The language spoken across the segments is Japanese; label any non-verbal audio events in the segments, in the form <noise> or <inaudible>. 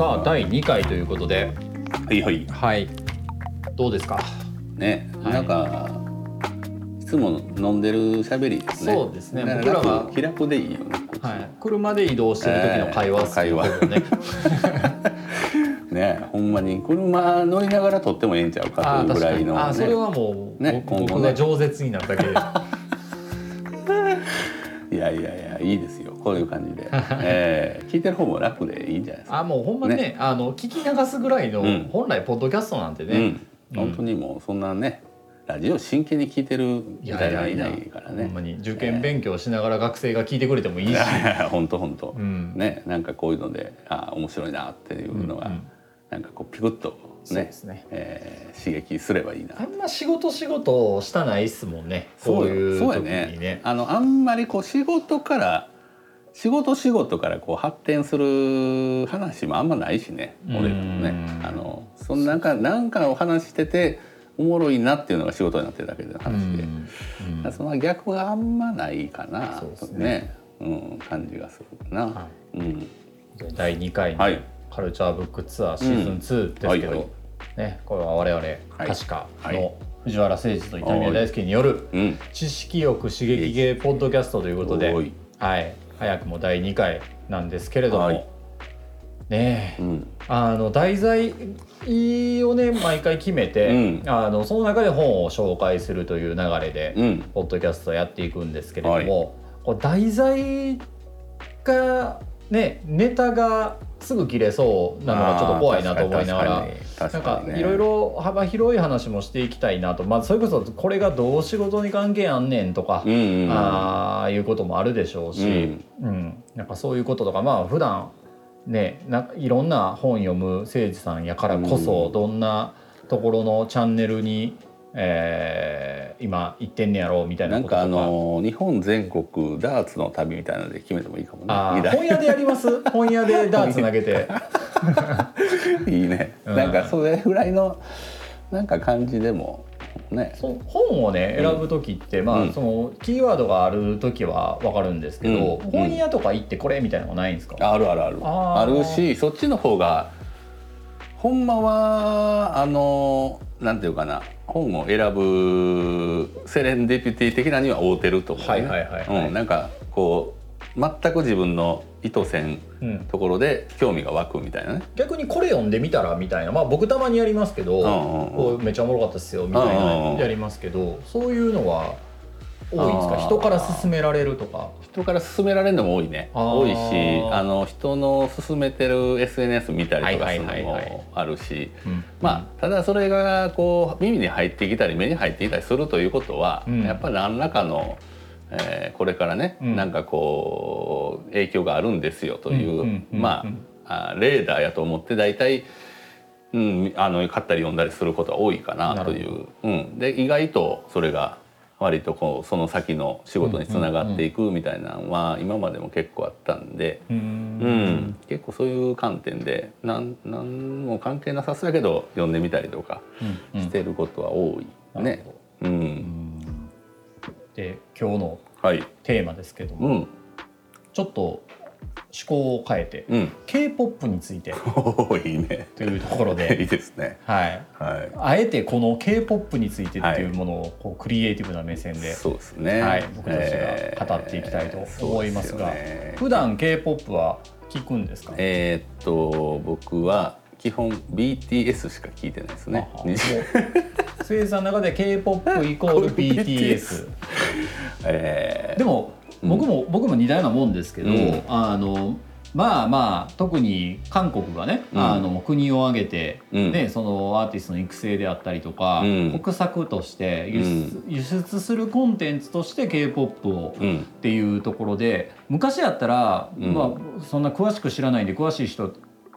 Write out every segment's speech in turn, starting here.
さあ第2回ということで。はいはい。はい。どうですか？ね、はい。なんかいつも飲んでる喋りですね。そうですね。僕らが楽気楽でいいよね。はい。車で移動してる時の会話っすえー会話。<laughs> ねねほんまに。車乗りながら撮ってもええんちゃうかというぐらいの、ね、あーそれはもう、ね僕が饒舌になっただけで。<laughs> いやいやいやいいですよこういう感じで、<laughs> えー聞いてる方も楽でいいんじゃないですか。あもうほんまねあの聞き流すぐらいの、うん。本来ポッドキャストなんてね、うん、本当にもうそんなねラジオ真剣に聞いてるいみやたいないないからね。ほんまに受験勉強しながら学生が聞いてくれてもいいし。<laughs> 本当本当、うん。ねなんかこういうのであ面白いなっていうのが、うんうんなんかこうピクッとねね。えー刺激すればいいな。あんま仕事仕事したないっすもんね。こういう時にね。ね。あのあんまりこう仕事から仕事仕事からこう発展する話もあんまないしね俺らもね。うんあのそのなんかなんかお話してておもろいなっていうのが仕事になってるだけの話で、その逆があんまないかなそうですとね。ねうん、感じがするかな、はうん、第2回のはい。カルチャーブックツアーシーズン2ですけど、ね、これは我々確かはい。の藤原誠二と伊丹大輔によるうん、知識欲刺激系ポッドキャストということで、はい、早くも第2回なんですけれども、はい。ねえ。うん、あの題材をね毎回決めて、うん。あのその中で本を紹介するという流れで、うん、ポッドキャストやっていくんですけれども、こう題材がねネタがすぐ切れそうなのがちょっと怖いなと思いながら。なんかいろいろ幅広い話もしていきたいなと、まあ、それこそこれがどう仕事に関係あんねんとか、うんうんうん、ああいうこともあるでしょうし、うん。なんかそういうこととかまあ普段ねないろんな本読む誠司さんやからこそ、うん。どんなところのチャンネルに、えー今行ってんねやろうみたいななんこととか。かあの日本全国ダーツの旅みたいなので決めてもいいかもね。本屋でやります？本屋でダーツ投げて <laughs> いいね。うんなんかそれぐらいのなんか感じでもね。本をね選ぶ時って、まあ、うんそのキーワードがある時は分かるんですけど、うん本屋とか行ってこれみたいなのないんですか、あるあるある。あーあるしそっちの方がほんまはあのなんていうかな本を選ぶセレンディピティ的なには合うてると思う、ね。はいはいはいはいうんなんかこう全く自分の意図せんうん、ところで興味が湧くみたいなね。逆にこれ読んでみたらみたいなまあ僕たまにやりますけど、んうんうんこうめっちゃおもろかったですよみたいなうんうんやりますけどそういうのは多いんですか？人から勧められるとか？人から勧められるのも多いね。多いしあの人の勧めてる SNS 見たりとかするのもあるしうん。まあただそれがこう耳に入ってきたり目に入ってきたりするということは、うん。やっぱり何らかの、えーこれからね、うん。なんかこう影響があるんですよという、うんうんうんまああレーダーやと思って大体、うん、あの買ったり読んだりすることは多いかなという。うん、で意外とそれが割とこうその先の仕事につながっていくみたいなのは今までも結構あったんで、ううんん結構そういう観点でなんなんも関係なさそうやけど読んでみたりとかうんしてることは多いね。うほど。うんん。で今日のはい。テーマですけども、うん。ちょっと思考を変えて、うん。K-POP についておいいね。というところ <laughs> いでいですね。はい、はい。あえてこの K-POP についてっていうものをこうクリエイティブな目線で、そうですね。はい、僕たちが語っていきたいと思いますが、えーすよね普段 K-POP は聞くんですか、えーっと僕は基本 BTS しか聞いてないですねあ。はもう生さんの中で K-POP イコール BTS えーでも僕も、僕も似たようなもんですけど、うん。あのまあまあ特に韓国がね、うん。あの国を挙げて、うん。ねそのアーティストの育成であったりとか、うん。国策として輸出,、輸出するコンテンツとして k p o p をうん。っていうところで昔やったら、うん。まあ、そんな詳しく知らないんで詳しい人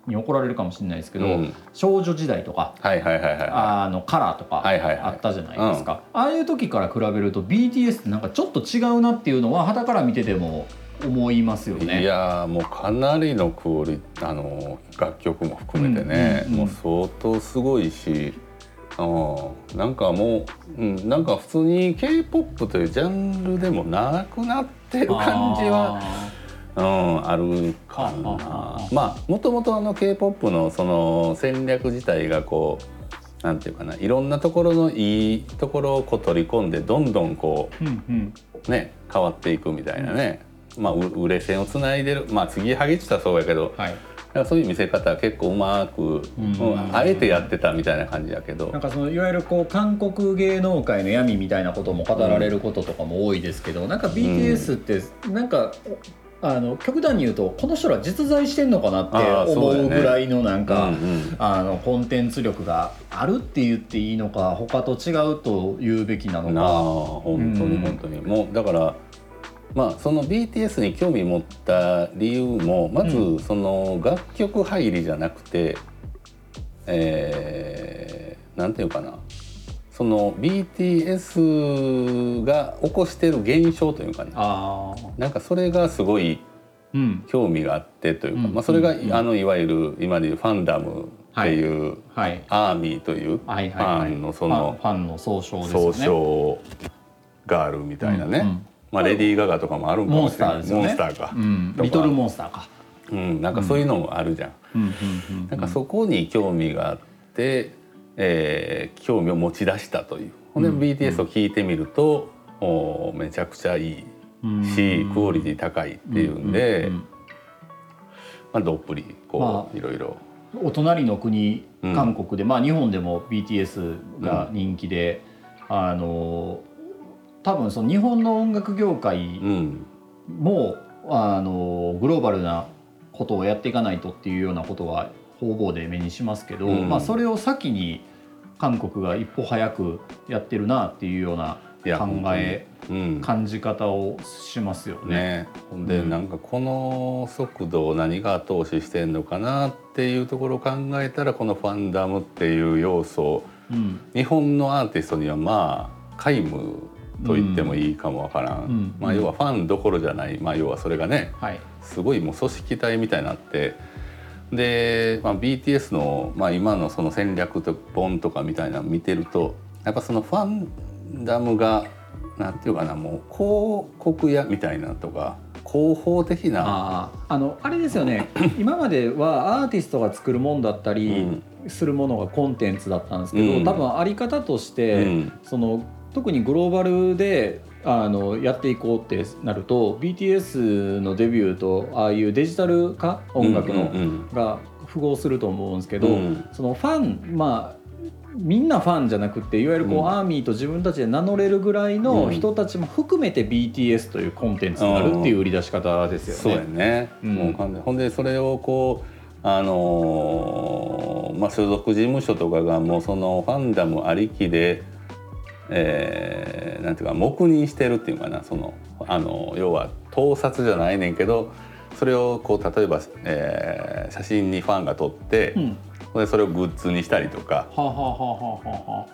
に怒られるかもしれないですけど、うん。少女時代とかカラーとかあったじゃないですか、ああいう時から比べると BTS ってなんかちょっと違うなっていうのは傍から見てても思いますよね。いやーもうかなりのクオリあの楽曲も含めてね、もう相当すごいし、うん、なんかもう、うん、なんか普通に k p o p というジャンルでもなくなってる感じはうん、あるかな。まあもともとあの K-POP のその戦略自体がこうなんていうかないろんなところのいいところをこう取り込んでどんどんこう、うんうん、ね変わっていくみたいなね、うん、まあ売れ線をつないでる。まあ次はぎってたらそうやけど、はい、からそういう見せ方は結構うまく、うん、あえてやってたみたいな感じやけど。なんかそのいわゆるこう韓国芸能界の闇みたいなことも語られることとかも多いですけど、うん、なんか BTS ってなんか、あの極端に言うとこの人ら実在してんのかなって思うぐらいのなんか、ねうんうん、あのコンテンツ力があるって言っていいのか他と違うと言うべきなのか。本当に本当に、うん、もうだからまあ、その BTS に興味持った理由もまずその楽曲入りじゃなくて、うん、えー、なんていうかなその BTS が起こしてる現象というかね。なんかそれがすごい興味があってというか、うん、まあ、それが、うん、あのいわゆる今でいうファンダムっていう、はい。はい、アーミーというファンのそのファンの総称ですね。総称ガールみたいなね。うんまあ、レディー・ガガとかもあるもしれない、ね、モンスターか、うん、リトルモンスターか、うん、なんかそういうのもあるじゃん。なんかそこに興味があって、えー、興味を持ち出したという。ほんで BTS を聞いてみると、うん、おめちゃくちゃいいし、クオリティ高いっていうんで、まあ、どっぷりこう、いろいろ。お隣の国韓国で、まあ日本でも BTS が人気で、あの多分その日本の音楽業界も、うん、あのグローバルなことをやっていかないとっていうようなことは方々で目にしますけど、うん、まあ、それを先に韓国が一歩早くやってるなっていうような考え、うん、感じ方をしますよね。ね。で、うん、なんかこの速度を何が後押ししてんのかなっていうところを考えたらこのファンダムっていう要素、うん、日本のアーティストにはまあ皆無と言ってもいいかもわからん、うん、まあ、要はファンどころじゃない、まあ、要はそれがね、はい、すごいもう組織体みたいになってで、まあ、BTS の、まあ、今のその戦略と本とかみたいなの見てるとやっぱそのファンダムがなんていうかなもう広告屋みたいなとか広報的なああのあれですよね。<clears throat> 今まではアーティストが作るもんだったりするものがコンテンツだったんですけど、うん、多分あり方として、うん、その特にグローバルであのやっていこうってなると BTS のデビューとああいうデジタル化音楽の、が符合すると思うんですけど、うん、そのファンまあみんなファンじゃなくていわゆるこう、うん、アーミーと自分たちで名乗れるぐらいの人たちも含めて BTS というコンテンツになるっていう売り出し方ですよね。そうやね、うん、もうほんでそれをこうあのー、まあ、所属事務所とかがもうそのファンダムありきでえー、なんていうか黙認してるっていうかなそのあの要は盗撮じゃないねんけどそれをこう例えば、えー、写真にファンが撮って、うん、でそれをグッズにしたりとか。はあはあはあは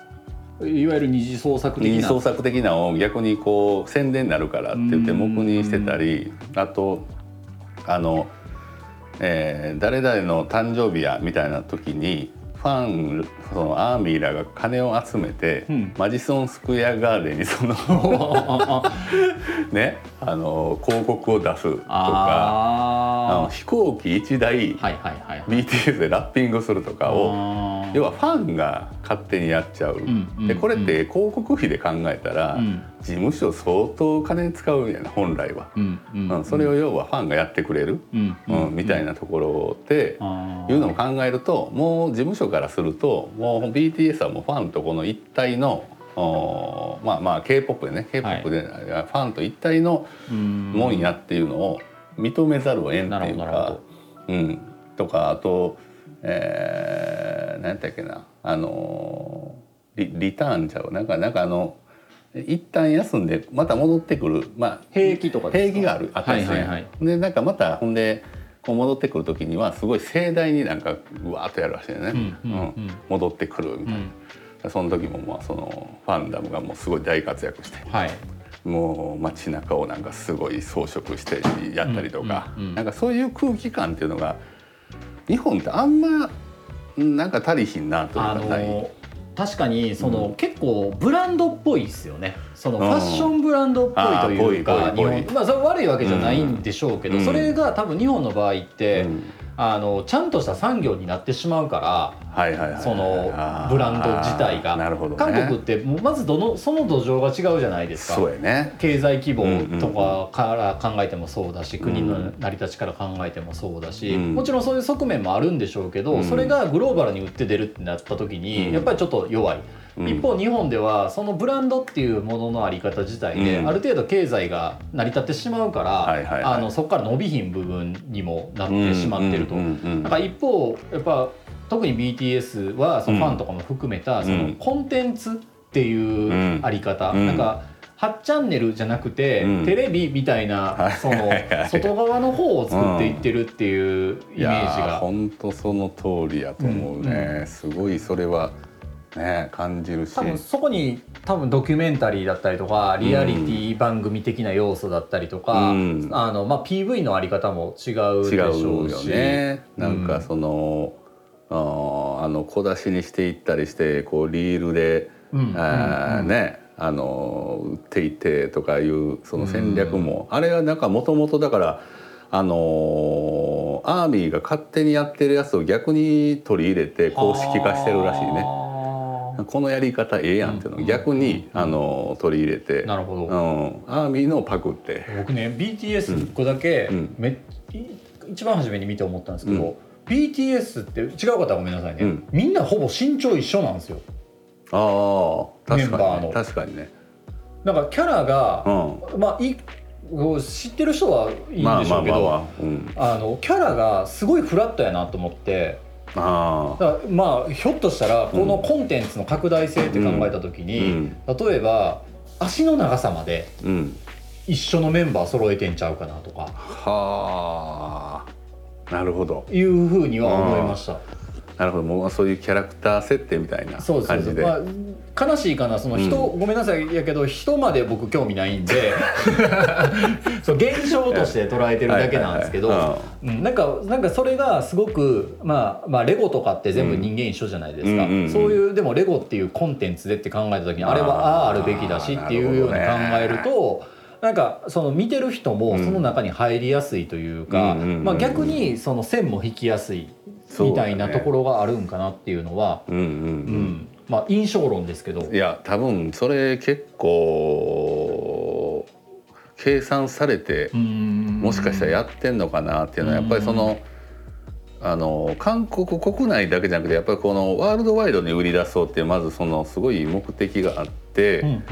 あ、いわゆる二次創作的な。二次創作的なを逆にこう宣伝になるからって言って黙認してたりあとあの、えー、誰々の誕生日やみたいな時にファンそのアーミーらが金を集めて、うん、マジソンスクエアガーデンにその <laughs> ねあの広告を出すとかあの飛行機1台、はいはいはい、BTS でラッピングするとかを要はファンが勝手にやっちゃう。でこれって広告費で考えたら、うん、事務所相当金使うんやな本来は、うんそれを要はファンがやってくれる、うんみたいなところっていうのを考えるともう事務所からするともう BTS はもうファンとこの一体のまあまあ K-POP でね K-POP でファンと一体のもんやっていうのを認めざるを得んっていうか、うん、とかあと、えー、何やったっけな。あのリリターンちゃう？なんかなんかあの一旦休んでまた戻ってくる、まあ、兵役とか兵役があるあったりする、はいはいはい、でなんかまたほんでこう戻ってくる時にはすごい盛大になんかうわーっとやるらしいよね、うん、うんうん、戻ってくるみたいな、うん、その時もまあそのファンダムがもうすごい大活躍して、はい、もう街中をなんかすごい装飾してやったりとか、うんうんうん、なんかそういう空気感っていうのが日本ってあんまなんか足りひんなというかない。確かにその、うん、結構ブランドっぽいですよね。そのファッションブランドっぽいというか、日本まあそれ悪いわけじゃないんでしょうけど、それが多分日本の場合って、あのちゃんとした産業になってしまうから、そのブランド自体が、ね、韓国ってまずどのその土壌が違うじゃないですか。そうや、ね、経済規模とかから考えてもそうだし、うん、国の成り立ちから考えてもそうだし、うん、もちろんそういう側面もあるんでしょうけど、うん、それがグローバルに売って出るってなった時に、やっぱりちょっと弱い。一方日本ではそのブランドっていうもののあり方自体である程度経済が成り立ってしまうからあのそこから伸びひん部分にもなってしまってると。なんか一方やっぱ特に BTS はそのファンとかも含めたそのコンテンツっていうあり方、なんか8チャンネルじゃなくて、うん、テレビみたいなその外側の方を作っていってるっていうイメージが。本当その通りやと思うね、うん、すごいそれはね感じるし。多分そこに多分ドキュメンタリーだったりとかリアリティ番組的な要素だったりとか、うん、あのまあ、PV のあり方も違うでしょうし。ね、なんかその、うん、あの小出しにしていったりしてこうリールで、うん、あねあの売っていてとかいうその戦略も、あれはなんかもともとだからあのアーミーが勝手にやってるやつを逆に取り入れて公式化してるらしいね。このやり方ええやんっていうのを逆に、あの取り入れて。なるほど、うん、アーミーのパクって。僕ね BTS1 個だけ、め一番初めに見て思ったんですけど、BTS って違う方はごめんなさいね、みんなほぼ身長一緒なんですよ。ああメンバーの。確かにね。なんかキャラが、まあい知ってる人はいいんでしょうけどあのキャラがすごいフラットやなと思ってあだまあひょっとしたらこのコンテンツの拡大性って考えた時に、うん、例えば足の長さまで一緒のメンバー揃えてんちゃうかなとか、はあ。なるほど。いうふうには思いました。なるほどもうそういうキャラクター設定みたいな感じで。まあ、悲しいかなその人、うん、ごめんなさいやけど人まで僕興味ないんで <laughs> そう現象として捉えてるだけなんですけど、なんかなんかそれがすごく、まあ、まあレゴとかって全部人間一緒じゃないですか、そういうでもレゴっていうコンテンツでって考えた時にあれはあああるべきだしっていうように考えると。なんかその見てる人もその中に入りやすいというか、まあ、逆にその線も引きやすいみたいなところがあるんかなっていうのは、うん、うん、まあ印象論ですけど。いや多分それ結構計算されてもしかしたらやってんのかなっていうのはやっぱりその。あの韓国国内だけじゃなくてやっぱりこのワールドワイドに売り出そうってまずそのすごい目的があって、うんうん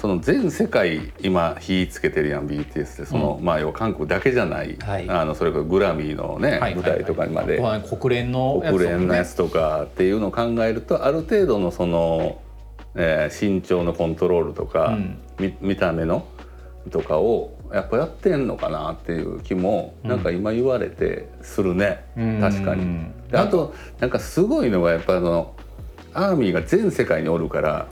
その全世界今火つけてるやん BTS って。その、うん、まあ要は韓国だけじゃない、はい、あのそれからグラミーのね、はい、舞台とかにまで、はい、国連の国連のやつとかっていうのを考えるとある程度のその、えー、身長のコントロールとか、うん、見見た目のとかをやっぱやってんのかなっていう気もなんか今言われてするね、うん、確かに。あとなんかすごいのがやっぱりのアーミーが全世界におるから。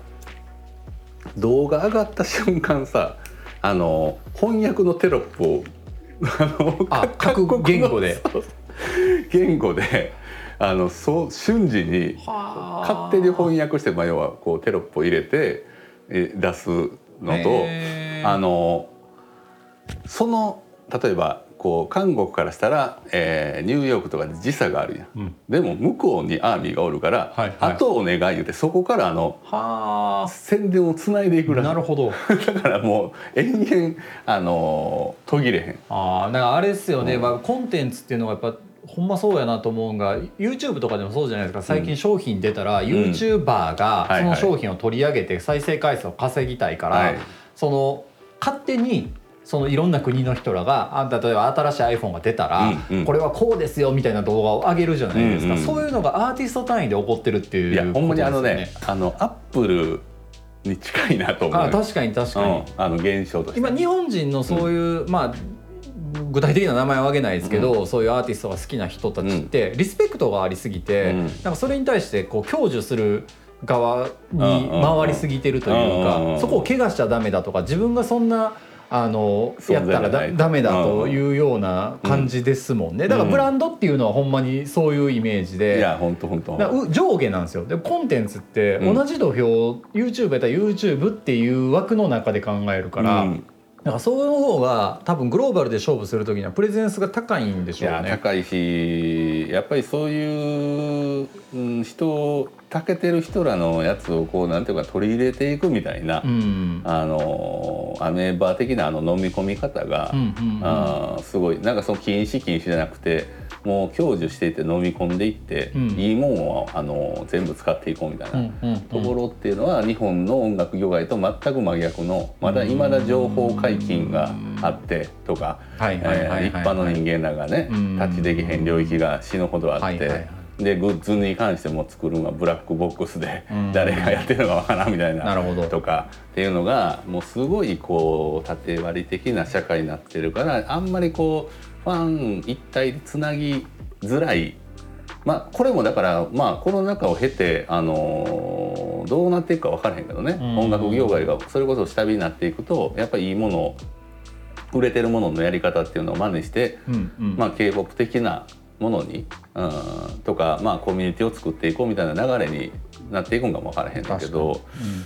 動画上がった瞬間さあの翻訳のテロップをあのあ各言語で。言語であのそう瞬時に勝手に翻訳して、まあ、要はこうテロップを入れて出すのとあのその例えばこう韓国からしたら、えー、ニューヨークとかで時差があるやん、うん、でも向こうにアーミーがおるから、はいはい、あとお願い言うてそこからあの宣伝をつないでいくら。なるほど。<laughs> だからもう延々あの途切れへん。あだからあれですよね、うん、まあ、コンテンツっていうのがやっぱほんまそうやなと思うんが YouTube とかでもそうじゃないですか。最近商品出たら、うん、YouTuber がその商品を取り上げて再生回数を稼ぎたいから、はいはい、その勝手にそのいろんな国の人らがあ例えば新しい iPhone が出たら、うんうん、これはこうですよみたいな動画を上げるじゃないですか、うんうん、そういうのがアーティスト単位で起こってるっていう、ね、いやほんまにあのねあのアップルに近いなと思う。あ確かに確かに、うん、あの現象と今日本人のそういう、うん、まあ具体的な名前は挙げないですけど、うん、そういうアーティストが好きな人たちって、リスペクトがありすぎて、なんかそれに対してこう享受する側に回りすぎてるというか、そこを怪我しちゃダメだとか自分がそんなあのやったらだダメだというような感じですもんね、だからブランドっていうのはほんまにそういうイメージで、いや本当本当上下なんですよ。でコンテンツって同じ土俵、うん、YouTube やったら YouTube っていう枠の中で考えるから、うんだからそういう方が多分グローバルで勝負する時にはプレゼンスが高いんでしょうね。高いしやっぱりそういう、うん、人たけてる人らのやつをこうなんていうか取り入れていくみたいな、うん、あのアメーバー的なあの飲み込み方が、うんうんうん、あすごいなんかその禁止禁止じゃなくて。もう享受していって飲み込んでいって、うん、いいもんをあの全部使っていこうみたいなところっていうのは日本の音楽業界と全く真逆のまだいまだ情報解禁があってとか一般の人間らがねタッチできへん領域が死ぬほどあって。でグッズに関しても作るのはブラックボックスで誰がやってるのかわからんみたいなとかっていうのがもうすごいこう縦割り的な社会になってるからあんまりこうファン一体でつなぎづらい。まあこれもだからまあコロナ禍を経てあのどうなっていくか分からへんけどね、音楽業界がそれこそ下火になっていくとやっぱりいいものを売れてるもののやり方っていうのを真似して、うんうん、まあ K-POP 的なものに、うん、とか、まあ、コミュニティを作っていこうみたいな流れになっていくんかも分からへんだけど、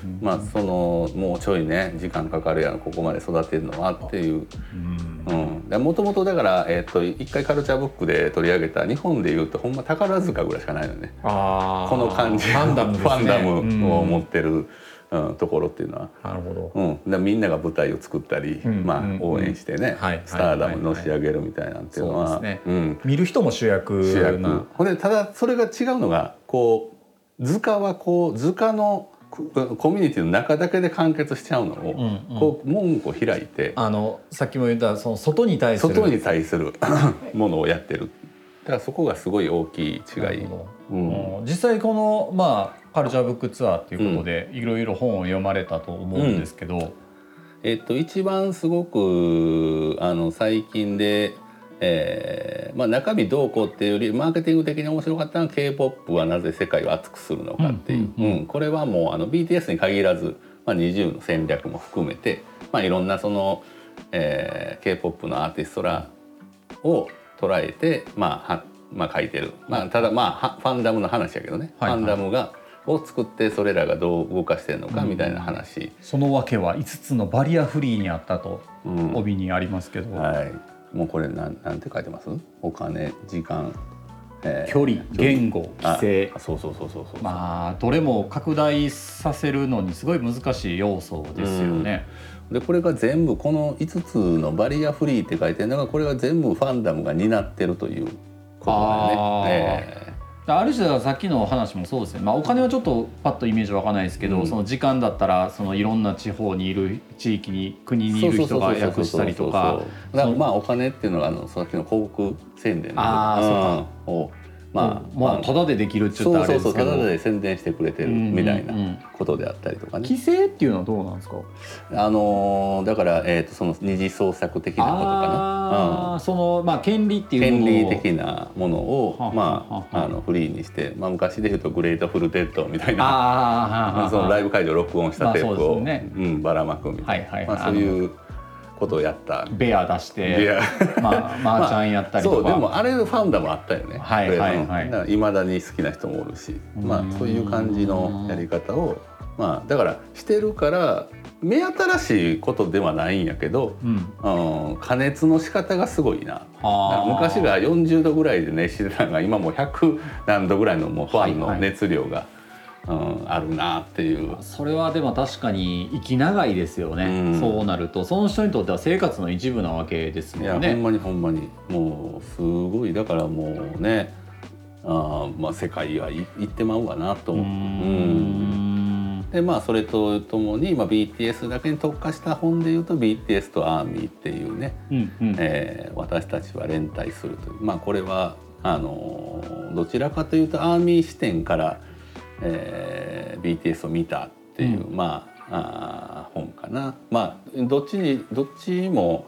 うんうん、まあそのもうちょいね時間かかるやんここまで育てるのはっていう。もともとだから、えーと、一回カルチャーブックで取り上げた日本でいうとほんま宝塚ぐらいしかないのね。この感じファンダム、ね、ファンダムを持ってる。うん、ところっていうのは。なるほど、うん、でみんなが舞台を作ったり、うん、まあ、応援してね、スターダムのし上げるみたいなんていうのは、ねうん、見る人も主役主役。ほんでただそれが違うのがこう図鑑はこう図鑑のコミュニティの中だけで完結しちゃうのを、うんうん、こう門戸開いてあのさっきも言ったその外に対する。外に対する <laughs> ものをやってる。だからそこがすごい大きい違い、うん、実際このまあカルチャーブックツアーっていうことでいろいろ本を読まれたと思うんですけど、うん、えっと一番すごくあの最近でえーまあ、中身どうこうっていうよりマーケティング的に面白かったのは k p o p はなぜ世界を熱くするのかっていう、うん、うんうん、これはもうあの BTS に限らず、まあ、20の戦略も含めて、まあ、いろんなその、えー、k p o p のアーティストらを捉えて、まあはまあ、書いてる、まあ、ただまあファンダムの話やけどね、はいはい、ファンダムがを作ってそれらがどう動かしてるのかみたいな話、うん、その訳は5つのバリアフリーにあったと帯にありますけど、はいもうこれなんなんて書いてます？お金時間、えー、距離言語規制。そうそうそうそうそうまあどれも拡大させるのにすごい難しい要素ですよね。でこれが全部この5つのバリアフリーって書いてるのがこれが全部ファンダムが担ってるということだね。えーある種はさっきの話もそうですね、まあ、お金はちょっとパッとイメージわかんないですけど、うん、その時間だったらそのいろんな地方にいる地域に国にいる人が訳したりとかまあお金っていうのがあのさっきの広告宣伝あそうか。をまあ、まあ、ただでできるって言ったらあれですそうそうただで宣伝してくれてるみたいなことであったりとかね。規制っていうのはどうなんですか？あのだから、えーと、その二次創作的なことかな、うん、その、まあ、権利っていう権利的なものをまあ、あのフリーにして、まあ、昔で言うと「グレートフルデッド」みたいな。そのライブ会場録音したテープを、うん、ばらまくみたいな、まあ、そういう。ことをやった。ベア出してまあ、マーチャンやったりとか、まあ、そうでもあれファンダもあったよね。はいはいはい。いまだに好きな人もおるしまあそういう感じのやり方をまあだからしてるから目新しいことではないんやけど、うん、うん、加熱の仕方がすごいな。昔が40度ぐらいで熱してたのが今もう100何度ぐらいのもうファンの熱量が。はいはいうん、あるなっていう。それはでも確かに生き長いですよね、うん、そうなると。その人にとっては生活の一部なわけですもんね。いやほんまにほんまに。もうすごい。だからもうねあまあ世界はい行ってまうわなと。思ううん。でまあそれとともに、まあ、BTS だけに特化した本でいうと BTS とアーミーっていうね、うんうん、えー、私たちは連帯するという。まあこれはあのどちらかというとアーミー視点からえー、BTS を見たっていう、うん、まああ本かな。まあどっちにどっちも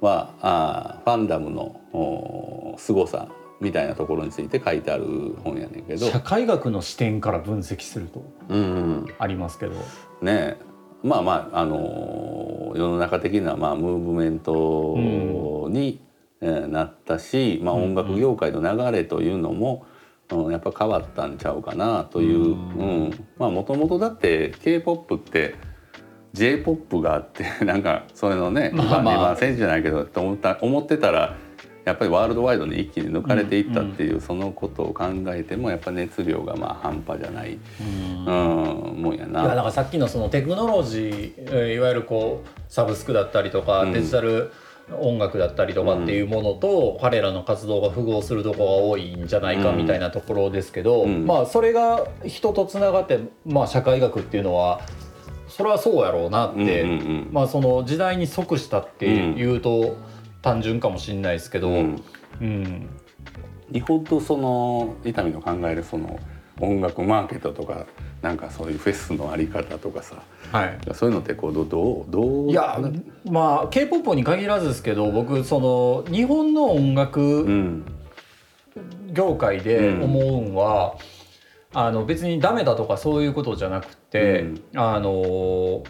はあファンダムの凄さみたいなところについて書いてある本やねんけど。社会学の視点から分析すると、うん、ありますけど。ねまあまああの世の中的なまあムーブメントに、えなったし、まあ、音楽業界の流れというのも、うん、やっぱ変わったんちゃうかなという、うんまあもともとだって k p o p って j p o p があって <laughs> なんかそれのね、まあまあ、2番センチじゃないけどと思った思ってたらやっぱりワールドワイドに一気に抜かれていったっていう、うんうん、そのことを考えてもやっぱ熱量がまあ半端じゃない、うん、もんやな。いやだからさっきのそのテクノロジーいわゆるこうサブスクだったりとか、デジタル音楽だったりとかっていうものと、彼らの活動が符合するとこが多いんじゃないかみたいなところですけど、まあそれが人とつながって、まあ、社会学っていうのはそれはそうやろうなって、まあその時代に即したっていうと。単純かもしれないですけど、うん、うん、日本とその伊丹の考えるその音楽マーケットとかなんかそういうフェスのあり方とかさ、はい、そういうのってこうどどうどう？いやまあ k p o p に限らずですけど僕その日本の音楽業界で思うん。は、うん、あの別にダメだとかそういうことじゃなくて、うん、あの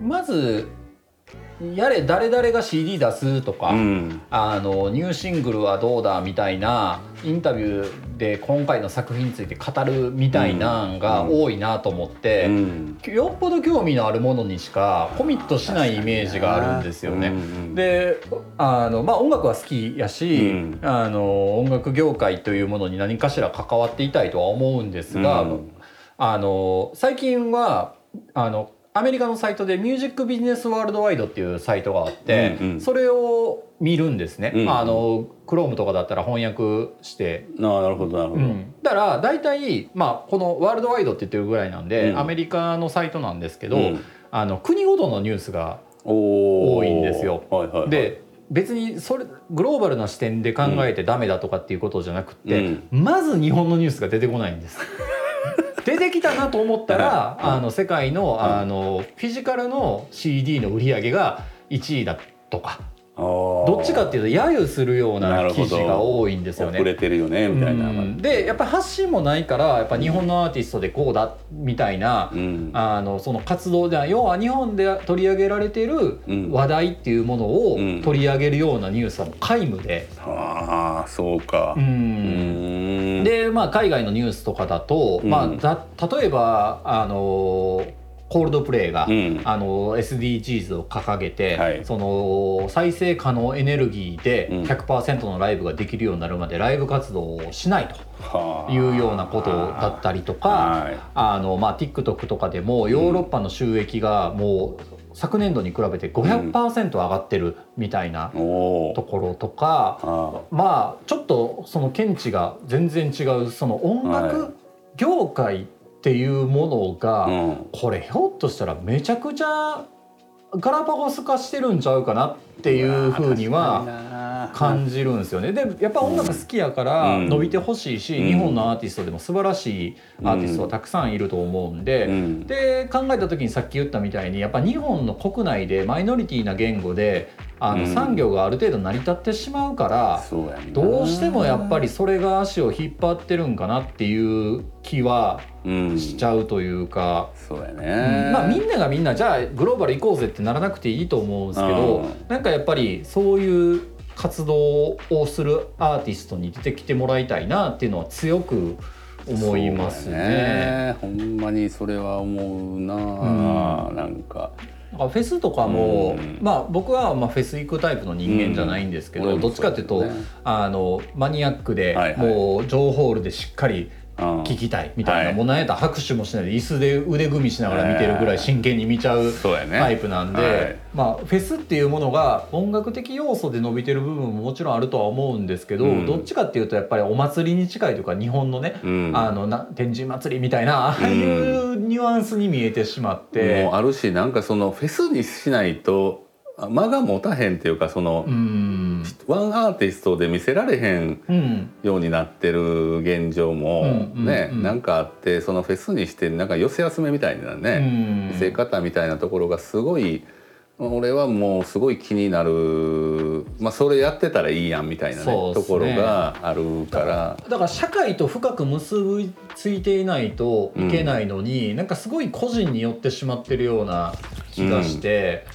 まずやれ誰々が CD 出すとか、うん、あのニューシングルはどうだみたいなインタビューで今回の作品について語るみたいなんが多いなと思って、うん、よっぽど興味のあるものにしかコミットしないイメージがあるんですよね。であの、まあ、音楽は好きやし、うん、あの音楽業界というものに何かしら関わっていたいとは思うんですが、あの最近はあのアメリカのサイトでミュージックビジネスワールドワイドっていうサイトがあって、うんうん、それを見るんですね、うん。うん、あの Chrome とかだったら翻訳して。あなるほどなるほど、うん、だから大体、まあ、このワールドワイドって言ってるぐらいなんで、うん、アメリカのサイトなんですけど、うん、あの国ごとのニュースが多いんですよ。はいはいはい、で別にそれグローバルな視点で考えてダメだとかっていうことじゃなくて、まず日本のニュースが出てこないんです。出てきたなと思ったら、あの世界のあのフィジカルの CD の売り上げが1位だとか。どっちかっていうと揶揄するような記事が多いんですよね。遅れてるよねみたいな。うん、でやっぱり発信もないからやっぱ日本のアーティストでこうだみたいな、うん、あのその活動で要は日本で取り上げられてる話題っていうものを取り上げるようなニュースは皆無で。うん、ああそうか。うん。でまあ海外のニュースとかだと、まあだ例えばあのコールドプレイが、うん、あの SDGs を掲げて、はい、その再生可能エネルギーで100%のライブができるようになるまでライブ活動をしないというようなことだったりとか、あのまあ、TikTok とかでもヨーロッパの収益がもう昨年度に比べて500%上がってるみたいなところとか、うん、まあちょっとその見地が全然違うその音楽業界っていうものが、うん、これひょっとしたらめちゃくちゃガラパゴス化してるんちゃうかなっていうふうには感じるんですよね。でやっぱ音楽好きやから伸びてほしいし、うん、日本のアーティストでも素晴らしいアーティストはたくさんいると思うんで、うん、で考えた時にさっき言ったみたいにやっぱ日本の国内でマイノリティな言語であの産業がある程度成り立ってしまうから、どうしてもやっぱりそれが足を引っ張ってるんかなっていう気はしちゃうというか、そうやね、まあみんながみんなじゃあグローバル行こうぜってならなくていいと思うんですけど、なんかやっぱりそういう活動をするアーティストに出てきてもらいたいなっていうのは強く思いますね。ね。ほんまにそれは思うな、うん、なんか。フェスとかも、うん、まあ僕はまあフェス行くタイプの人間じゃないんですけど、うん、どっちかっていうと、ね、あのマニアックで、はいはい、もう情報でしっかり聞きたいみたいな、もうなんやったら拍手もしないで椅子で腕組みしながら見てるぐらい真剣に見ちゃうタイプなんで、まあフェスっていうものが音楽的要素で伸びてる部分ももちろんあるとは思うんですけど、どっちかっていうとやっぱりお祭りに近いというか日本のね、あのな天神祭りみたいなああいうニュアンスに見えてしまって。もうあるしなんかそのフェスにしないと間が持たへんっていうかその、ワンアーティストで見せられへんようになってる現状もね、うなんかあってそのフェスにしてなんか寄せ集めみたいなね、見せ方みたいなところがすごい俺はもうすごい気になる、まあ、それやってたらいいやんみたいなね、ね。ところがあるから。だから社会と深く結びついていないといけないのに、うん、なんかすごい個人によってしまってるような気がして。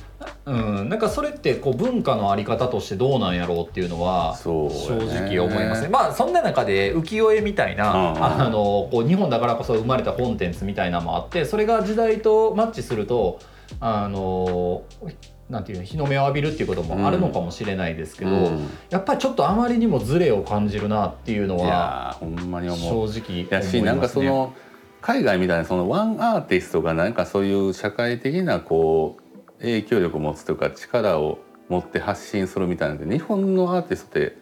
うん。うん、なんかそれってこう文化のあり方としてどうなんやろうっていうのは正直思いますね。まあそんな中で浮世絵みたいな、うん。うん、あのこう日本だからこそ生まれたコンテンツみたいなのもあってそれが時代とマッチするとあのなんていう日の目を浴びるっていうこともあるのかもしれないですけど、うん、やっぱりちょっとあまりにもズレを感じるなっていうのはほんまに思う。正直やし、なんかその海外みたいなそのワンアーティストがなんかそういう社会的なこう影響力を持つというか力を持って発信するみたいなんで日本のアーティストって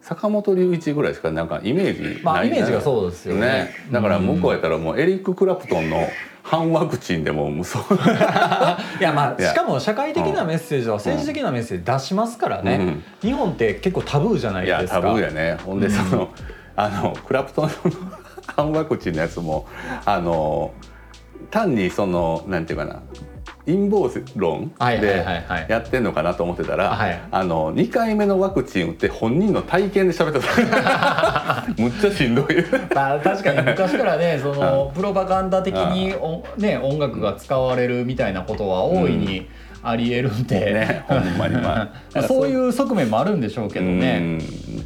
坂本龍一ぐらいしかなんかイメージない、まあ、イメージがそうですよね、ね、だから向こうやったらもうエリック・クラプトンの反ワクチンでも無双 <laughs> いやまあしかも社会的なメッセージは政治的なメッセージ出しますからね、うん、日本って結構タブーじゃないですか。いやタブーやねほんでその、うん、あのクラプトンの反ワクチンのやつもあの単にそのなんていうかな陰謀論でやってんのかなと思ってたら、あの2回目のワクチン打って本人の体験で喋ってた。<laughs> むっちゃしんどい。まあ確かに昔からねそのプロパガンダ的にお、ね、音楽が使われるみたいなことは大いに、ありえるんで、ね、ほんまに <laughs> まあ。そういう側面もあるんでしょうけどね。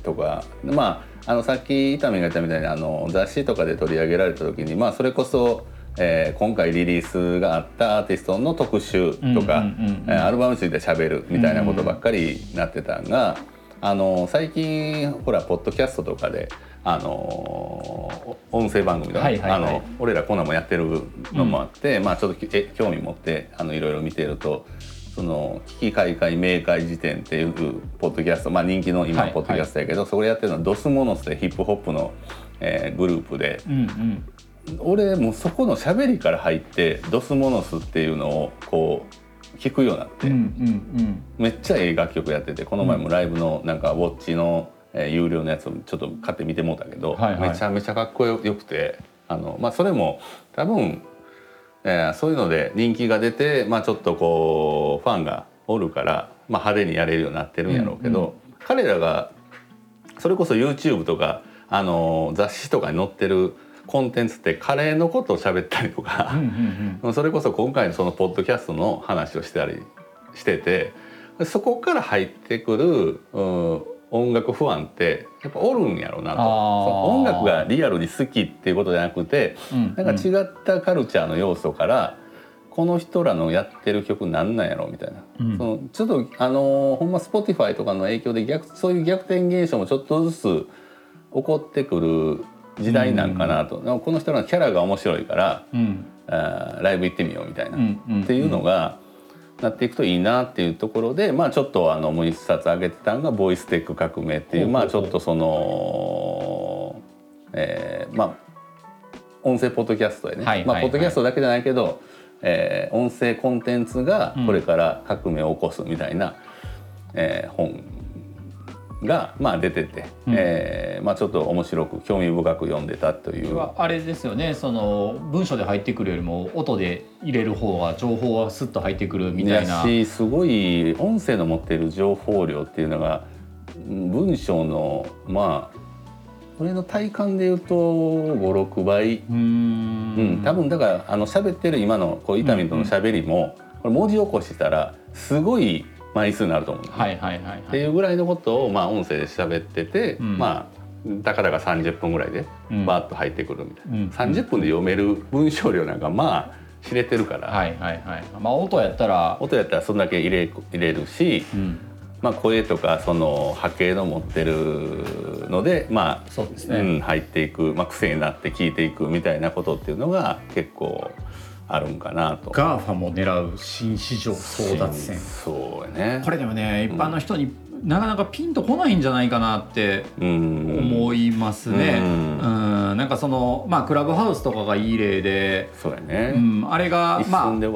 とか。まああのさっき伊丹が言ったみたいにあの雑誌とかで取り上げられた時にまあそれこそえー、今回リリースがあったアーティストの特集とか、アルバムについてしゃべるみたいなことばっかりなってたんが、あの最近ほらポッドキャストとかであの音声番組とか、あの俺らこんなもやってるのもあって、うん、まあちょっとえ興味持ってあのいろいろ見てると。その危機開会明快辞典っていうポッドキャスト、まあ、人気の今ポッドキャストやけど、はいはい、そこでやってるのはドスモノスでヒップホップの、えー、グループで、うんうん、俺もうそこの喋りから入って「ドスモノス」っていうのをこう聞くようになって、うんうんうん、めっちゃええ楽曲やっててこの前もライブのなんかウォッチの、えー、有料のやつをちょっと買って見てもうたけど、はいはい、めちゃめちゃかっこよくてあの、まあ、それも多分、えー、そういうので人気が出て、まあ、ちょっとこうファンがおるから、まあ、派手にやれるようになってるんやろうけど、うんうん、彼らがそれこそ YouTube とかあの雑誌とかに載ってるコンテンツってカレーのことを喋ったりとか、<laughs> それこそ今回のそのポッドキャストの話をしたりしててそこから入ってくる、うん、音楽不安ってやっぱおるんやろうなと。音楽がリアルに好きっていうことじゃなくて、うんうん、なんか違ったカルチャーの要素からこの人らのやってる曲なんなんやろみたいな、うん、そのちょっとあのほんま Spotify とかの影響で逆そういう逆転現象もちょっとずつ起こってくる時代なんかなと、うん、この人のキャラが面白いから、うん、あライブ行ってみようみたいな、っていうのがなっていくといいなっていうところで、まあ、ちょっとあのもう一冊上げてたのが「ボイステック革命」っていう、まあ、ちょっとその、えー、まあ音声ポッドキャストでね、まあ、ポッドキャストだけじゃないけど、えー、音声コンテンツがこれから革命を起こすみたいな、うん、えー、本が、まあ、出てて、うん、えー、まあ、ちょっと面白く興味深く読んでたという。あれですよね。その文章で入ってくるよりも音で入れる方が情報はスッと入ってくるみたいな。しすごい音声の持っている情報量っていうのが文章のまあ俺の体感で言うと56倍。うん、多分だからあの喋ってる今のこう伊丹との喋りも、これ文字起こしたらすごい枚数になると思う、はいはいはいはい、っていうぐらいのことをまあ音声で喋ってて、うん、まあたかだか30分ぐらいでバーッと入ってくるみたいな、うん、30分で読める文章量なんかまあ知れてるから、はいはいはい。まあ、音やったら音やったらそんだけ入れ入れるし、うん、まあ、声とかその波形の持ってるのでまあそうですね、うん、入っていく、まあ、癖になって聞いていくみたいなことっていうのが結構。あるんかなと。 GAFA も狙う新市場争奪戦。そうやね。これでもね一般の人になかなかピンとこないんじゃないかなって思いますね。うん、うん。なんかそのまあクラブハウスとかがいい例で、そうやね。うん、あれがまあ、うん、日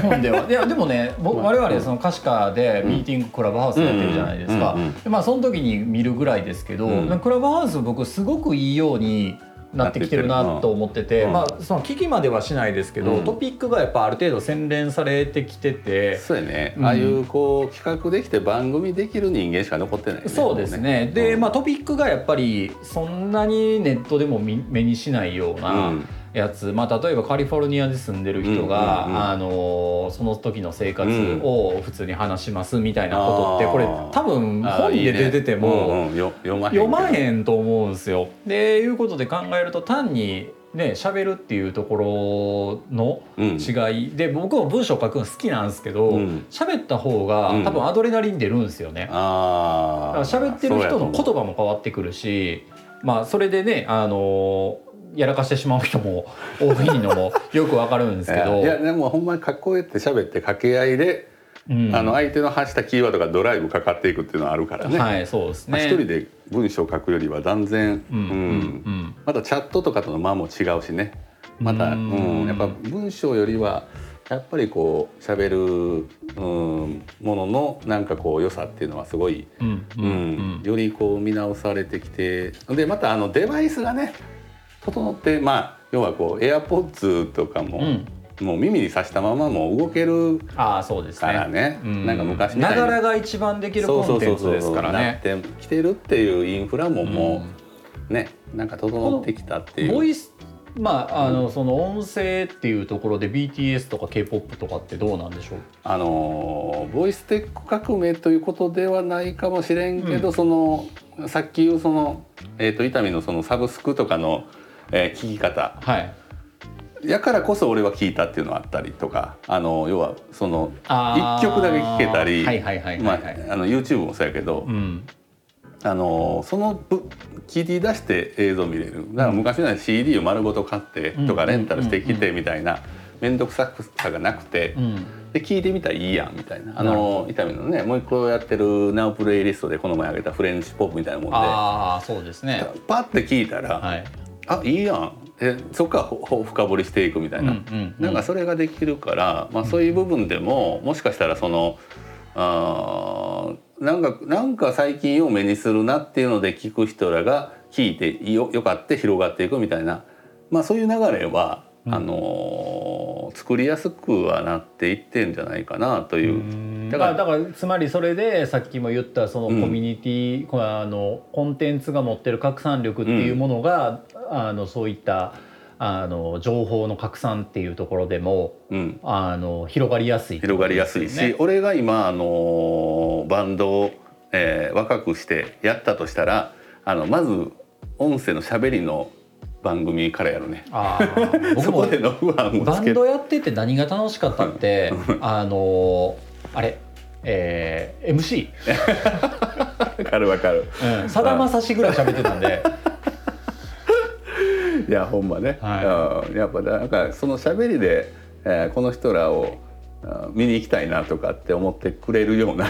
本では。<laughs> いやでもね、我々その可視化でミーティングクラブハウスやってるじゃないですか。でまあその時に見るぐらいですけど、クラブハウス僕すごくいいように。なってきてるなと思ってて、まあその危機まではしないですけど、トピックがやっぱある程度洗練されてきててそうやね、ああいうこう企画できて番組できる人間しか残ってない、ね、そうですね。で、まあトピックがやっぱりそんなにネットでも目にしないような、やつ、まあ、例えばカリフォルニアで住んでる人が、うんうんうん。あのその時の生活を普通に話しますみたいなことって、うんこれ多分本で出てても。うんうん。よ読まへんと思うんですよ。でいうことで考えると単にね喋るっていうところの違い、で僕も文章書くの好きなんですけどうん。喋、った方がうん。多分アドレナリン出るんですよね。だああ喋ってる人の言葉も変わってくるしまあそれでねあのやらかしてしまう人も多いのも <laughs> よくわかるんですけど。いやでもほんまにかっこえって喋って掛け合いで、うん。あの相手の発したキーワードがドライブかかっていくっていうのはあるからね、はいそうですね。まあ一人で文章を書くよりは断然、うんうんうん。またチャットとかとの間も違うしね。また、ううん。んやっぱ文章よりはやっぱりこう喋る、うん、もののなんかこう良さっていうのはすごい、うんううん。ん。よりこう見直されてきて。でまたあのデバイスがね整ってまあ要はこう AirPods とかも、うん。もう耳にさしたままもう動けるああそうですね。からね。うん。なんか昔みたいにながらが一番できるコンテンツですからね。なってきてるっていうインフラももうね、なんか整ってきたっていう。ボイスまああのその音声っていうところで BTS とか K-POP とかってどうなんでしょう？あのーボイステック革命ということではないかもしれんけど、うん。そのさっき言うその、えー、と伊丹のそのサブスクとかの、えー聞き方はい。やからこそ俺は聞いたっていうのはあったりとかあの要はそのあー一曲だけ聴けたり、YouTube もそうやけど、うん。あのそのぶ切り出して映像見れるだから昔の CD を丸ごと買ってとかうんレンタルしてきてみたいな面倒くささがなくてうん。で聞いてみたらいいやんみたいなあの伊丹のねもう一個やってる Now プレイリストでこの前あげたフレンチポップみたいなもんでああそうですね。パッて聞いたら、はい。あいいやん。でそっからほほ深掘りしていくみたいな、うんうんうん。なんかそれができるから、まあ、そういう部分でももしかしたらそのあーなんかなんか最近よう目にするなっていうので聞く人らが聞いてよよかって広がっていくみたいな、まあ、そういう流れは、うんあのー作りやすくはなっていってんじゃないかなという。だからだからつまりそれでさっきも言ったそのコうん。ミュニティ、このあのコンテンツが持ってる拡散力っていうものが、あのそういったあの情報の拡散っていうところでもうん。あの広がりやすいって広がりやすいし、俺が今あのバンドを、えー若くしてやったとしたらあのまず音声のしゃべりの番組からやるね。あー。<laughs> 僕そこもでの不安をバンドやってて何が楽しかったってあのあれえー、MC <laughs> わかるわかる。うん。さだまさしぐらい喋ってたんで。<laughs> いやほんまね、はうんやっぱなんかそのしゃべりで、えーこの人らをあ見に行きたいなとかって思ってくれるような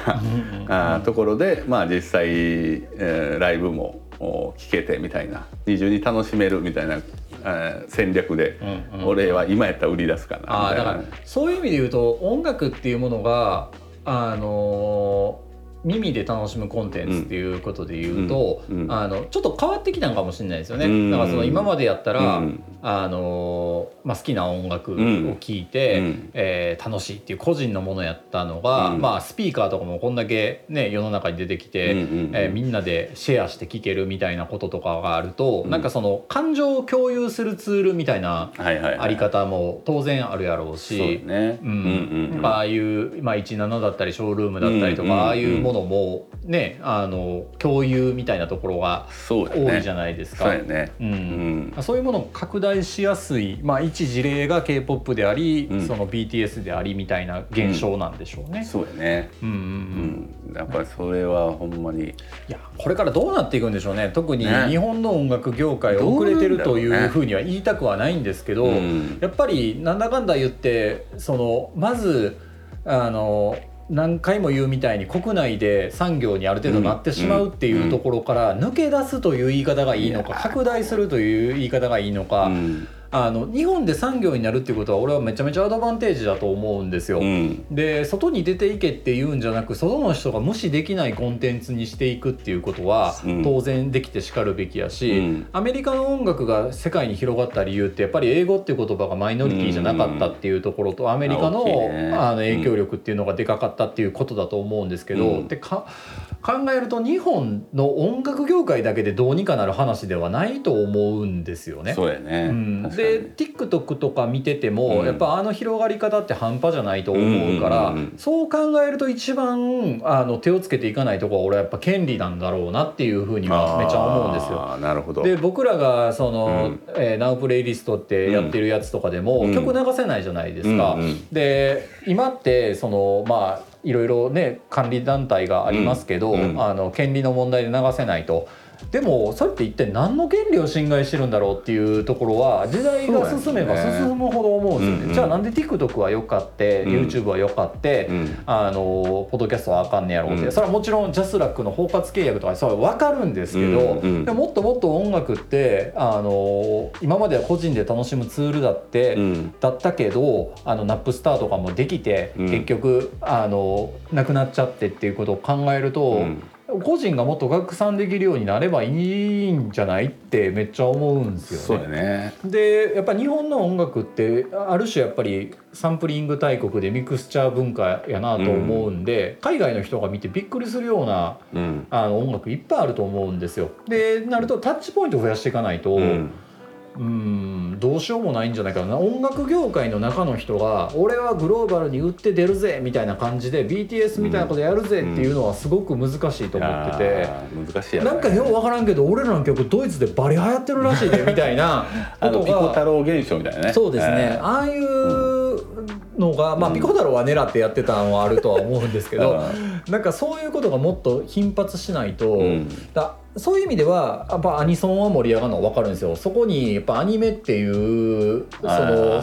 あーところでまあ実際、えーライブもお聞けてみたいな。二重に楽しめるみたいな、えー戦略で、うんうん。俺は今やったら売り出すかなみたいな。あーだからそういう意味で言うと音楽っていうものがあのー耳で楽しむコンテンツっていうことで言うと、うん。うん。あのちょっと変わってきたのかもしれないですよね。うん。だからその今までやったら、うん。あのーまあ、好きな音楽をうん。聴いて、うん。えー楽しいっていう個人のものやったのが、うん。まあ、スピーカーとかもこんだけ、ね、世の中に出てきて、えーみんなでシェアして聴けるみたいなこととかがあると、うん。なんかその感情を共有するツールみたいなあり方も当然あるやろうし。ああいう、まあ、17だったりショールームだったりとか、ああいうものもねあの共有みたいなところが。多いじゃないですか。そうやね。ううんん。そういうものを拡大しやすい、まあ、一事例が k p o p であり、うんその BTS でありみたいな現象なんでしょうね。そうやね。うんうんううんん。やっぱりそれはほんまに。いやこれからどうなっていくんでしょうね特にね日本の音楽業界遅れてるというふうには言いたくはないんですけど、うんやっぱりなんだかんだ言ってそのまずあの何回も言うみたいに国内で産業にある程度なってしまうっていうところから抜け出すという言い方がいいのか拡大するという言い方がいいのか、うんあの日本で産業になるっていうことは俺はめちゃめちゃアドバンテージだと思うんですよ。うん。で外に出ていけっていうんじゃなく外の人が無視できないコンテンツにしていくっていうことはうん当然できてしかるべきやし、うんアメリカの音楽が世界に広がった理由ってやっぱり英語っていう言葉がマイノリティじゃなかったっていうところとアメリカの,、あの影響力っていうのがでかかったっていうことだと思うんですけど、うんでか考えると日本の音楽業界だけでどうにかなる話ではないと思うんですよね。そうやね。うん、確で TikTok とか見てても、うん、やっぱあの広がり方って半端じゃないと思うから、うんうんうん、そう考えると一番あの手をつけていかないとこは俺はやっぱ権利なんだろうなっていうふうにはめっちゃ思うんですよ。なるほど。で僕らがその、うん。えー、ナウプレイリストってやってるやつとかでも、曲流せないじゃないですか。うんうん、で今ってそのまあいろいろね管理団体がありますけど、あの権利の問題で流せないと。でもそれって一体何の権利を侵害してるんだろうっていうところは時代が進めば進むほど思うんですよね、うんうん、じゃあなんで TikTok はよかって、うん、YouTube はよかって、うん、あのポッドキャストはあかんねやろうって、うん、それはもちろん JASRAC の包括契約とかそれは分かるんですけど、うん。うん、もっともっと音楽ってあの今までは個人で楽しむツールだって、だったけどあのナップスターとかもできて、結局あのなくなっちゃってっていうことを考えると。個人がもっと拡散できるようになればいいんじゃないってめっちゃ思うんですよね。ねでやっぱ日本の音楽ってある種やっぱりサンプリング大国でミクスチャー文化やなと思うんで、うん、海外の人が見てびっくりするような、うん、あの音楽いっぱいあると思うんですよ。でなるとタッチポイント増やしていかないと。うんうんどうしようもないんじゃないかな。音楽業界の中の人が俺はグローバルに売って出るぜみたいな感じで BTS みたいなことやるぜっていうのはすごく難しいと思ってて、うん、難しい、ね、なんかよう分からんけど俺らの曲ドイツでバリ流行ってるらしいで <laughs> みたいな。ことがピコ太郎現象みたいなね。そうですね、ああいうのが、まあ、ピコ太郎は狙ってやってたのはあるとは思うんですけど、なんかそういうことがもっと頻発しないと、だそういう意味ではやっぱアニソンは盛り上がるのは分かるんですよ。そこにやっぱアニメっていうその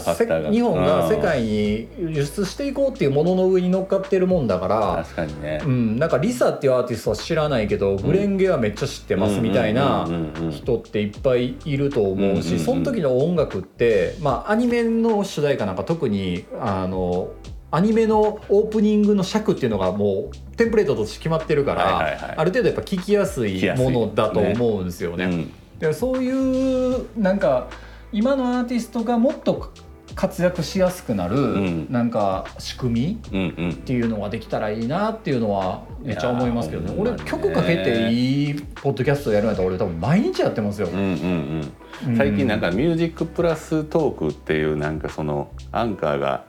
日本が世界に輸出していこうっていうものの上に乗っかってるもんだから確かにね、うん、なんかリサっていうアーティストは知らないけど、グレンゲはめっちゃ知ってますみたいな人っていっぱいいると思うし、その時の音楽ってまあアニメの主題歌なんか特にあのアニメのオープニングの尺っていうのがもうテンプレートとして決まってるから、ある程度やっぱ聞きやすいものだと思うんですよね。ねうん、そういうなんか今のアーティストがもっと活躍しやすくなる、うん、なんか仕組みっていうのができたらいいなっていうのはめっちゃ思いますけどね。俺曲かけていいポッドキャストやるんやったら俺多分毎日やってますよ、うんうん。うん、最近なんか「ミュージックプラストーク」っていうなんかそのアンカーが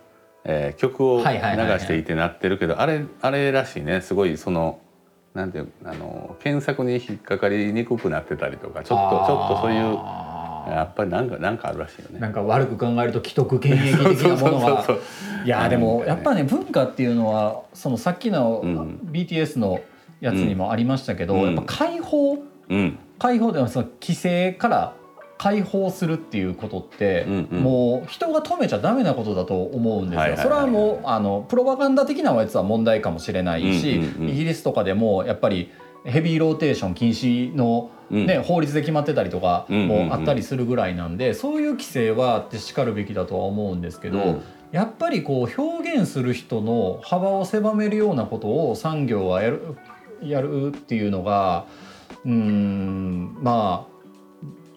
えー、曲を流していてなってるけど、あれあれらしいね。すごいそのなんていうあの検索に引っかかりにくくなってたりとかちょっとちょっとそういうやっぱりなんかなんかあるらしいよね。なんか悪く考えると既得権益的なものがいやでもやっぱね文化っていうのはそのさっきの BTS のやつにもありましたけど、うん、やっぱ解放、うん、解放ではその規制から解放するっていうことって、うんうん、もう人が止めちゃダメなことだと思うんですよ。それはもうあのプロパガンダ的なやつは問題かもしれないし、うんうんうん、イギリスとかでもやっぱりヘビーローテーション禁止の、ね、うん、法律で決まってたりとかもあったりするぐらいなんで、そういう規制はってしかるべきだとは思うんですけど、うん、やっぱりこう表現する人の幅を狭めるようなことを産業はやるやるっていうのがうんまあ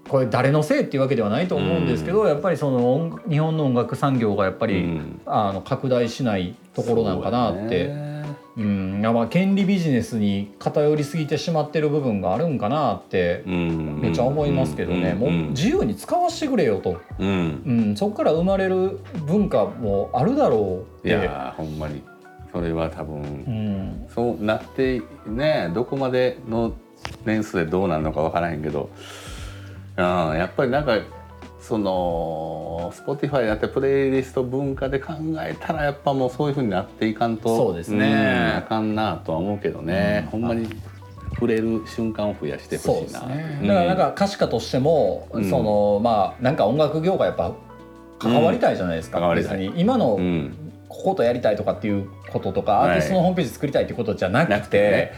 これ誰のせいっていうわけではないと思うんですけど、うん、やっぱりその日本の音楽産業がやっぱり、うん、あの拡大しないところなのかなって。うん、まあ権利ビジネスに偏りすぎてしまってる部分があるんかなってめっちゃ思いますけどね、もう自由に使わせてくれよと、うん、そこから生まれる文化もあるだろういやほんまに。それは多分、うん、そうなってねどこまでの年数でどうなるのか分からへんけどうん、やっぱりなんかその Spotify だってプレイリスト文化で考えたらやっぱもうそういうふうになっていかんとそうですね、あかんなとは思うけどね、うん、ほんまに触れる瞬間を増やしてほしいな、ね、だからなんか歌詞家としても、うん、そのまあなんか音楽業界やっぱ関わりたいじゃないですか、うん、別に今のこことやりたいとかっていうこととか、アーティストのホームページ作りたいってことじゃなくて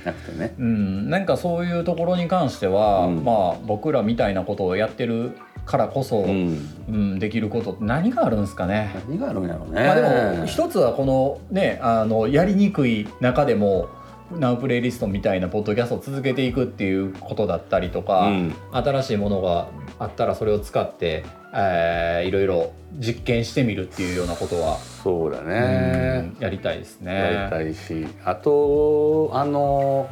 うん、なんかそういうところに関しては、うん、まあ僕らみたいなことをやってるからこそ、うん、うん、できることって何があるんですかね？何があるんやろうね。まあ、でも一つはこのねあのやりにくい中でもナウプレイリストみたいなポッドキャストを続けていくっていうことだったりとか、うん、新しいものがあったらそれを使って、えー、いろいろ実験してみるっていうようなことはそうだね、やりたいですね。やりたいしあとあの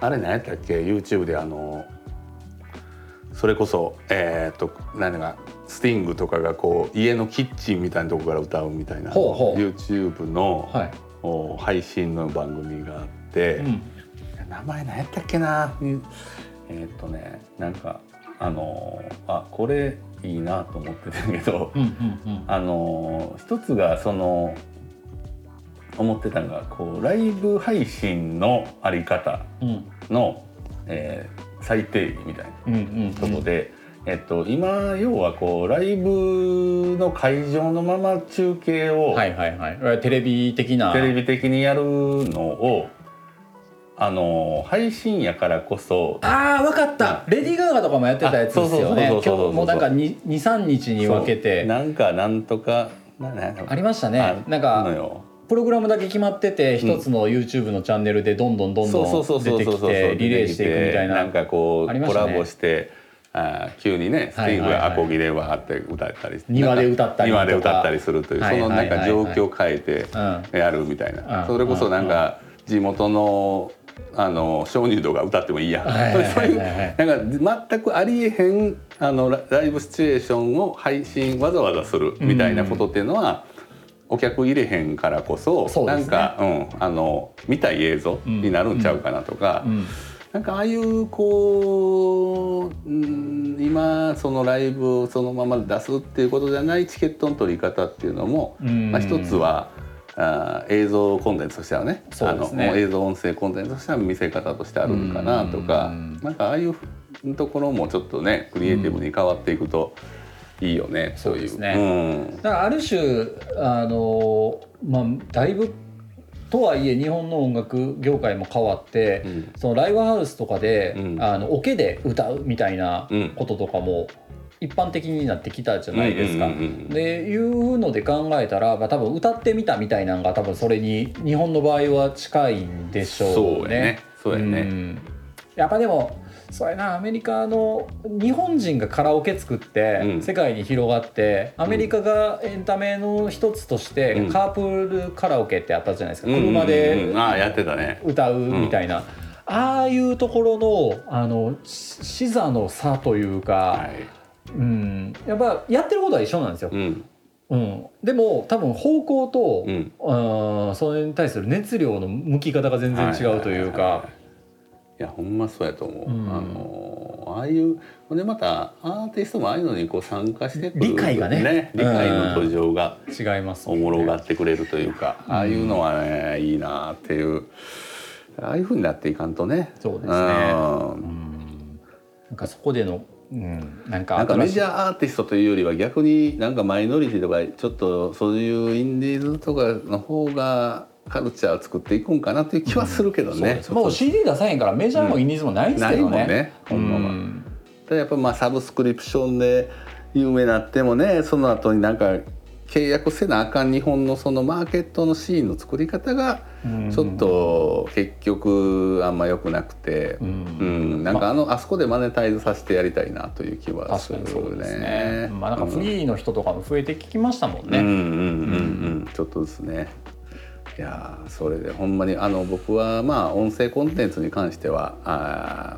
あれ何やったっけ？YouTube であのそれこそえー、っと何がスティングとかがこう家のキッチンみたいなとこから歌うみたいなほうほう。YouTube の、はい。お配信の番組があって、うん。名前何やったっけな？えーっとねなんかあのーあこれいいなと思ってたけどうんうんあのー一つがその思ってたのがこうライブ配信のあり方うん。うんの、えー最定義みたいなうんうん。とこで、えっと、今要はこうライブの会場のまま中継をはいはいはい。テレビ的な。テレビ的にやるのをあの配信やからこそああ分かった。レディー・ガガとかもやってたやつですよね。今日もうなんか23日に分けて。なんかなんとかありましたね。あなんかプログラムだけ決まってて一つの YouTube のチャンネルでどんどんどんどんそう出てきてリレーしていくみたいな。なんかこう、ね。ラボしてあー急にねスティングがアコギでわーって歌ったり庭で歌ったり庭で歌ったりするという、はいそのなんか状況を変えてうん。やるみたいな、うん。それこそなんか地元のあの鍾乳洞が歌ってもいいや。ん、そういうなんか全くありえへんあのラライブシチュエーションを配信わざわざするみたいなことっていうのは、お客入れへんからこそそね。なんか、うん、あの見たい映像になるんちゃうかなとか。うん。なんかああいうこう、うん、今そのライブをそのまま出すっていうことじゃないチケットの取り方っていうのも、うん。まあ、一つはあー映像コンテンツとしてはねね。あの映像音声コンテンツとしては見せ方としてあるのかなとか、うん。なんかああいうところもちょっとねクリエイティブに変わっていくといいよね、そういう。そう。ねうん。だからある種あのまあだいぶとはいえ日本の音楽業界も変わって、うん。そのライブハウスとかで、うん。あのオケで歌うみたいなうん。こととかも一般的になってきたじゃないですか。でいうので考えたら、まあ、多分歌ってみたみたいなのが多分それに日本の場合は近いんでしょうね。そうやね。そうやね。ん。やっぱでもそうやなアメリカの日本人がカラオケ作って、うん。世界に広がってアメリカがエンタメの一つとして、うん。カープールカラオケってあったじゃないですか、車でああやってたね。歌うみたいな、ああいうところのあのし視座の差というか、はいうん、やっぱやってることは一緒なんですよ。うん。うん、でも多分方向と、うん。うん、それに対する熱量の向き方が全然違うというか。いやほんまそうやと思う、うん。あのああいうほんでまたアーティストもああいうのにこう参加してくる理解がね。理解の途上が違いますおもろがってくれるというか、ああいうのはねいいなっていうああいうふうになっていかんとね。そうですね。うん。うん。なんかそこでの、うん、なんかなんかメジャーアーティストというよりは逆になんかマイノリティとかちょっとそういうインディーズとかの方がカルチャーを作っていくんかなっていう気はするけどね。もう CD 出さへんからメジャーもインディーズもないですけどね。ないもんね。ほんまは。うん。ただやっぱまあサブスクリプションで有名になってもねその後になんか契約せなあかん日本のそのマーケットのシーンの作り方がうんちょっと結局あんま良くなくて、ううんんなんかあのあそこでマネタイズさせてやりたいなという気はする確かにそうですねね。。まあなんかフリーの人とかも増えてきましたもんね。うんうんうんうんうんちょっとですね。いやーそれでほんまにあの僕はまあ音声コンテンツに関してはあ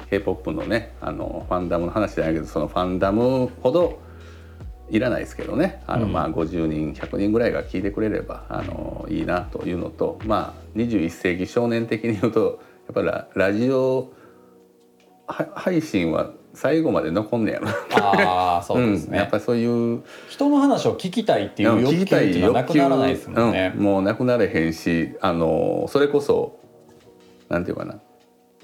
ー K-POP のねあのファンダムの話じゃないけどそのファンダムほどいらないですけどね。あの、うん。まあ50人100人ぐらいが聞いてくれればあのいいなというのとまあ21世紀少年的に言うとやっぱりララジオは配信は最後まで残んねやろああそうですん、やっね。ぱりそういう人の話を聞きたいっていう欲求っていうのはなくならないですもんね。うん。もうなくなれへんしあのそれこそなんていうかな。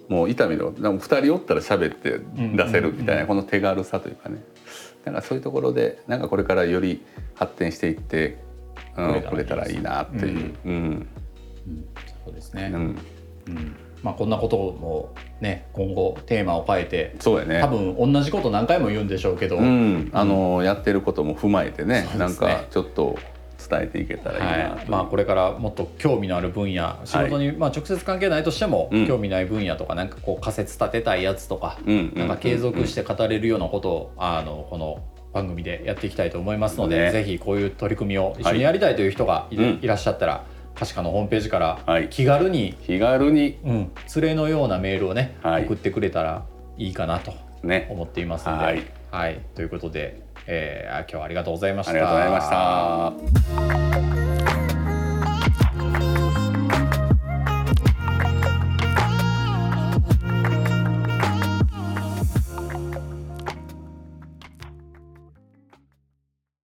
もう痛みのでも2人おったら喋って出せるみたいな、この手軽さというかねなんかそういうところでなんかこれからより発展していって、うん、くれたらいいなっていう。うん。そうですね。うん。うん。まあこんなこともね今後テーマを変えてそうやね。多分同じこと何回も言うんでしょうけど、うん、あのやってることも踏まえてねね。なんかちょっと伝えていけたらいいなと。はい。まあ、これからもっと興味のある分野仕事に、まあ、直接関係ないとしても、うん。興味ない分野とかなんかこう仮説立てたいやつとか、うん。なんか継続して語れるようなことをあのこの番組でやっていきたいと思いますので、ね。ぜひこういう取り組みを一緒にやりたいという人がい,、うん。いらっしゃったら可視化のホームページからはい。気軽に、気軽に。うん、連れのようなメールをね、はい。送ってくれたらいいかなと思っていますので、はい、はい、ということで、えー、今日はありがとうございました。ありがとうございました。